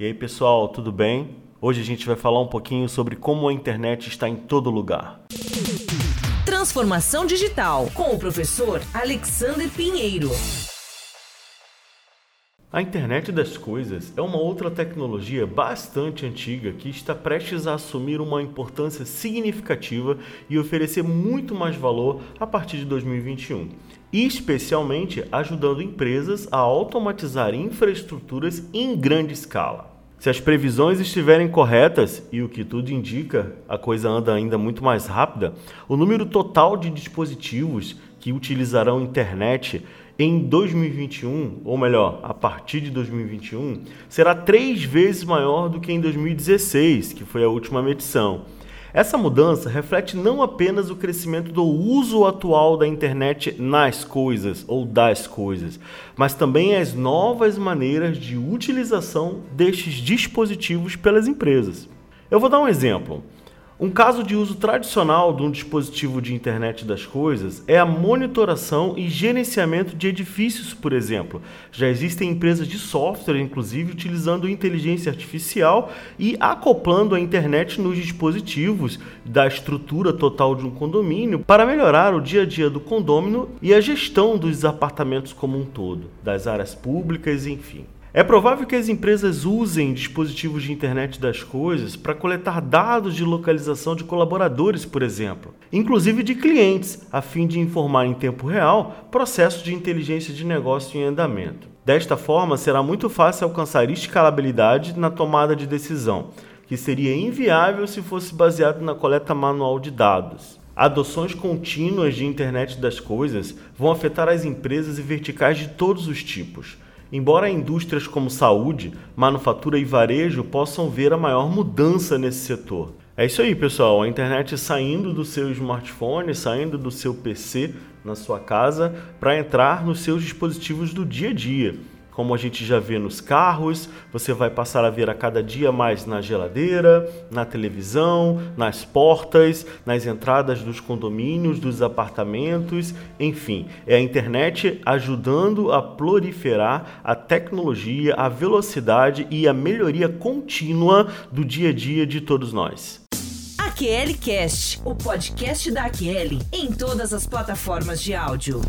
E aí, pessoal, tudo bem? Hoje a gente vai falar um pouquinho sobre como a internet está em todo lugar. Transformação Digital, com o professor Alexander Pinheiro. A internet das coisas é uma outra tecnologia bastante antiga que está prestes a assumir uma importância significativa e oferecer muito mais valor a partir de 2021, especialmente ajudando empresas a automatizar infraestruturas em grande escala. Se as previsões estiverem corretas, e o que tudo indica, a coisa anda ainda muito mais rápida, o número total de dispositivos que utilizarão internet em 2021, ou melhor, a partir de 2021, será três vezes maior do que em 2016, que foi a última medição. Essa mudança reflete não apenas o crescimento do uso atual da internet nas coisas ou das coisas, mas também as novas maneiras de utilização destes dispositivos pelas empresas. Eu vou dar um exemplo. Um caso de uso tradicional de um dispositivo de internet das coisas é a monitoração e gerenciamento de edifícios, por exemplo. Já existem empresas de software, inclusive, utilizando inteligência artificial e acoplando a internet nos dispositivos da estrutura total de um condomínio para melhorar o dia a dia do condômino e a gestão dos apartamentos como um todo, das áreas públicas, enfim. É provável que as empresas usem dispositivos de internet das coisas para coletar dados de localização de colaboradores, por exemplo, inclusive de clientes, a fim de informar em tempo real processos de inteligência de negócio em andamento. Desta forma, será muito fácil alcançar escalabilidade na tomada de decisão, que seria inviável se fosse baseado na coleta manual de dados. Adoções contínuas de internet das coisas vão afetar as empresas e verticais de todos os tipos Embora indústrias como saúde, manufatura e varejo possam ver a maior mudança nesse setor. É isso aí, pessoal. A internet saindo do seu smartphone, saindo do seu PC na sua casa para entrar nos seus dispositivos do dia a dia como a gente já vê nos carros, você vai passar a ver a cada dia mais na geladeira, na televisão, nas portas, nas entradas dos condomínios, dos apartamentos, enfim, é a internet ajudando a proliferar a tecnologia, a velocidade e a melhoria contínua do dia a dia de todos nós. AQL Cast, o podcast da AQL, em todas as plataformas de áudio.